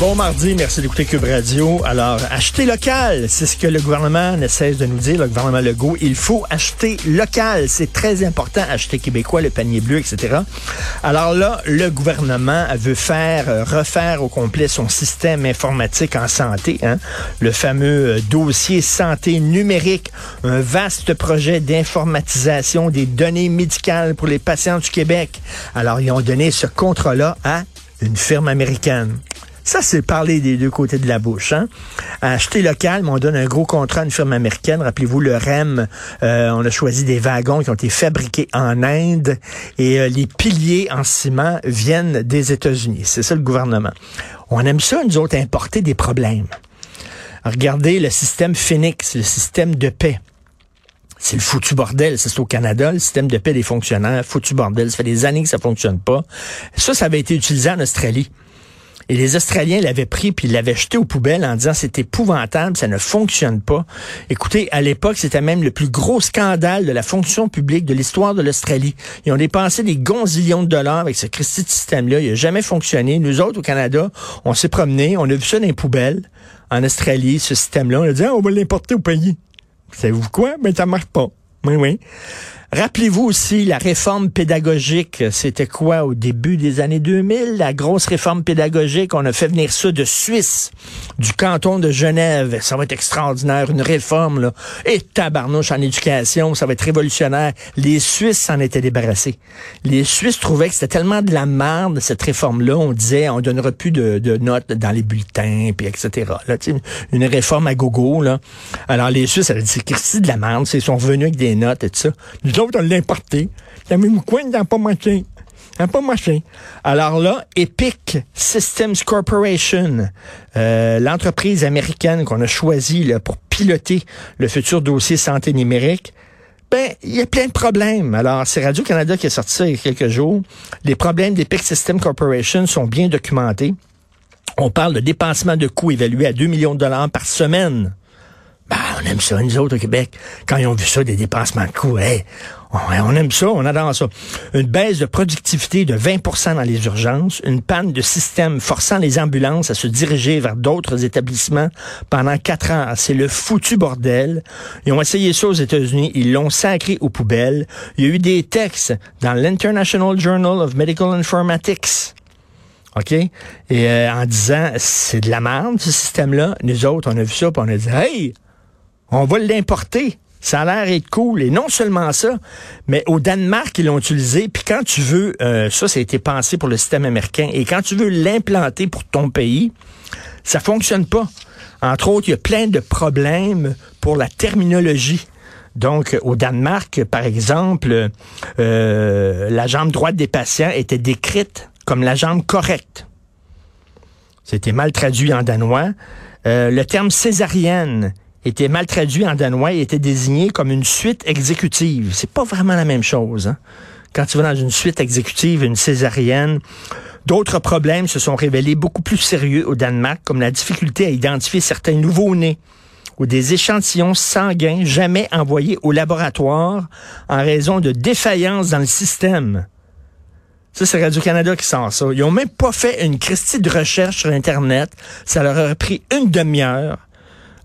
Bon mardi, merci d'écouter Cube Radio. Alors, acheter local, c'est ce que le gouvernement ne cesse de nous dire, le gouvernement Legault. Il faut acheter local. C'est très important, acheter québécois, le panier bleu, etc. Alors là, le gouvernement veut faire, euh, refaire au complet son système informatique en santé, hein? le fameux euh, dossier santé numérique, un vaste projet d'informatisation des données médicales pour les patients du Québec. Alors, ils ont donné ce contrat-là à une firme américaine. Ça, c'est parler des deux côtés de la bouche. Hein? Acheter local, mais on donne un gros contrat à une firme américaine. Rappelez-vous, le REM, euh, on a choisi des wagons qui ont été fabriqués en Inde et euh, les piliers en ciment viennent des États-Unis. C'est ça le gouvernement. On aime ça, nous autres, importer des problèmes. Regardez le système Phoenix, le système de paix. C'est le foutu bordel. C'est au Canada, le système de paix des fonctionnaires. Foutu bordel. Ça fait des années que ça fonctionne pas. Ça, ça avait été utilisé en Australie. Et les Australiens l'avaient pris puis l'avaient jeté aux poubelles en disant c'est épouvantable, ça ne fonctionne pas. Écoutez, à l'époque, c'était même le plus gros scandale de la fonction publique de l'histoire de l'Australie. Ils ont dépensé des gonzillions de dollars avec ce système-là. Il n'a jamais fonctionné. Nous autres, au Canada, on s'est promenés, on a vu ça dans les poubelles en Australie, ce système-là. On a dit, ah, on va l'importer au pays. Savez-vous quoi? Ben, ça marche pas. Oui, oui. Rappelez-vous aussi la réforme pédagogique. C'était quoi au début des années 2000? La grosse réforme pédagogique. On a fait venir ça de Suisse, du canton de Genève. Ça va être extraordinaire. Une réforme, là. Et tabarnouche en éducation. Ça va être révolutionnaire. Les Suisses s'en étaient débarrassés. Les Suisses trouvaient que c'était tellement de la merde, cette réforme-là. On disait, on donnera plus de, de notes dans les bulletins, puis etc. Là, une réforme à gogo, là. Alors, les Suisses, avaient dit, c'est de la merde. Ils sont revenus avec des notes et tout ça. Autres, on l'a importé. N'a pas pas marché. Alors là, Epic Systems Corporation, euh, l'entreprise américaine qu'on a choisie là, pour piloter le futur dossier santé numérique, ben, il y a plein de problèmes. Alors, c'est Radio-Canada qui a sorti ça il y a quelques jours. Les problèmes d'Epic Systems Corporation sont bien documentés. On parle de dépensement de coûts évalués à 2 millions de dollars par semaine. Ben, on aime ça, nous autres, au Québec. Quand ils ont vu ça, des dépensements de coûts, hey, on, aime ça, on adore ça. Une baisse de productivité de 20% dans les urgences, une panne de système forçant les ambulances à se diriger vers d'autres établissements pendant quatre ans. C'est le foutu bordel. Ils ont essayé ça aux États-Unis, ils l'ont sacré aux poubelles. Il y a eu des textes dans l'International Journal of Medical Informatics. OK? Et euh, en disant, c'est de la merde, ce système-là. Nous autres, on a vu ça, puis on a dit, hey, on va l'importer. Ça a l'air être cool. Et non seulement ça, mais au Danemark, ils l'ont utilisé. Puis quand tu veux, euh, ça, ça a été pensé pour le système américain. Et quand tu veux l'implanter pour ton pays, ça fonctionne pas. Entre autres, il y a plein de problèmes pour la terminologie. Donc, au Danemark, par exemple, euh, la jambe droite des patients était décrite comme la jambe correcte. C'était mal traduit en danois. Euh, le terme césarienne était mal traduit en danois et était désigné comme une suite exécutive. C'est pas vraiment la même chose. Hein? Quand tu vas dans une suite exécutive, une césarienne, d'autres problèmes se sont révélés beaucoup plus sérieux au Danemark, comme la difficulté à identifier certains nouveaux-nés ou des échantillons sanguins jamais envoyés au laboratoire en raison de défaillances dans le système. Ça, c'est Radio-Canada qui sent ça. Ils ont même pas fait une christie de recherche sur Internet. Ça leur aurait pris une demi-heure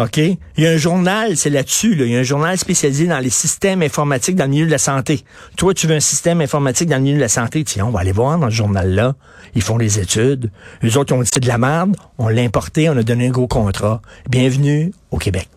OK? Il y a un journal, c'est là-dessus, il y a un journal spécialisé dans les systèmes informatiques dans le milieu de la santé. Toi, tu veux un système informatique dans le milieu de la santé, tiens, on va aller voir dans ce journal-là. Ils font des études. Les autres ont dit de la merde, on l'a importé, on a donné un gros contrat. Bienvenue au Québec.